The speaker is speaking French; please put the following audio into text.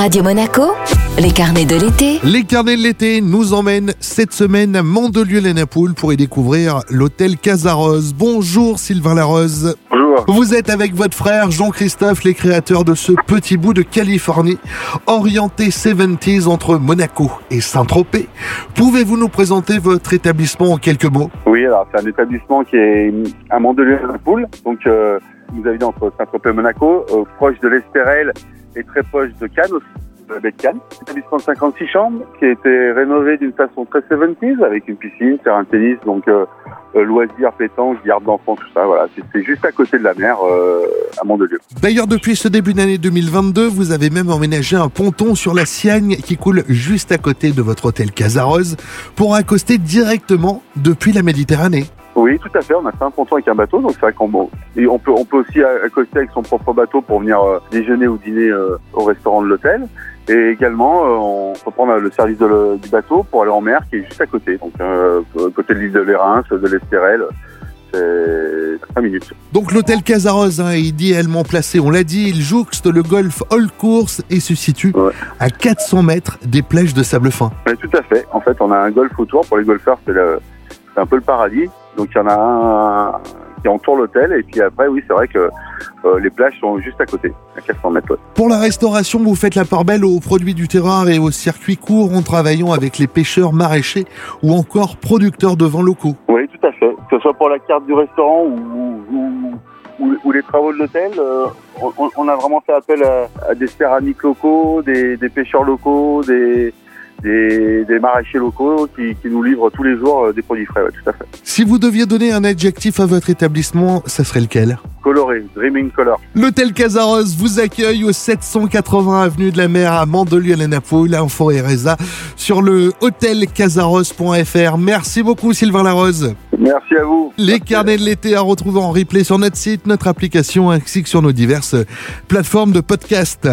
Radio Monaco, les carnets de l'été. Les carnets de l'été nous emmènent cette semaine à Mandelieu-les-Napoules pour y découvrir l'hôtel Casarose. Bonjour Sylvain Larose. Bonjour. Vous êtes avec votre frère Jean-Christophe, les créateurs de ce petit bout de Californie, orienté 70s entre Monaco et Saint-Tropez. Pouvez-vous nous présenter votre établissement en quelques mots? Oui, alors c'est un établissement qui est à Mandelieu-les-Napoules, donc euh, vous avez entre Saint-Tropez et Monaco, euh, proche de l'Estérel et très proche de Cannes aussi, de Cannes. Établissement de 56 chambres qui a été rénové d'une façon très 70s avec une piscine, terrain de tennis, donc euh, euh, loisirs, pétanque, garde d'enfants, tout ça. Voilà, c'est c'est juste à côté de la mer euh, à Mandelieu. D'ailleurs, depuis ce début d'année 2022, vous avez même emménagé un ponton sur la Siagne qui coule juste à côté de votre hôtel Casarose pour accoster directement depuis la Méditerranée. Oui, tout à fait. On a fait un ponton avec un bateau, donc c'est vrai qu'on et on peut on peut aussi accoster avec son propre bateau pour venir euh, déjeuner ou dîner euh, au restaurant de l'hôtel. Et également, euh, on peut prendre le service de le- du bateau pour aller en mer, qui est juste à côté, donc euh, à côté de l'île de l'Érins, de l'Estérel. C'est 5 minutes. Donc l'hôtel Casarose hein, est idéalement placé, on l'a dit, il jouxte le golf All Course et se situe Ouais. à 400 mètres des plages de sable fin. Mais tout à fait. En fait, on a un golf autour. Pour les golfeurs, c'est un peu le paradis. Donc il y en a un qui entoure l'hôtel. Et puis après, oui, c'est vrai que euh, les plages sont juste à côté, à 400 mètres. ouais. Pour la restauration, vous faites la part belle aux produits du terroir et aux circuits courts en travaillant avec les pêcheurs maraîchers ou encore producteurs de vins locaux. Oui, tout à fait. Que ce soit pour la carte du restaurant ou, ou, ou- ou les travaux de l'hôtel, euh, on, on a vraiment fait appel à, à des céramiques locaux, des, des pêcheurs locaux, des, des, des maraîchers locaux qui, qui nous livrent tous les jours euh, des produits frais. ouais, tout à fait. Si vous deviez donner un adjectif à votre établissement, ça serait lequel? Coloré, Dreaming Color. L'hôtel Casarose vous accueille au 780 avenue de la Mer à Mandelieu-les-Napoules, Info et Reza, sur le hôtelcasaros.fr. Merci beaucoup Sylvain Larose. Merci à vous. Les Merci. carnets de l'été à retrouver en replay sur notre site, notre application ainsi que sur nos diverses plateformes de podcast.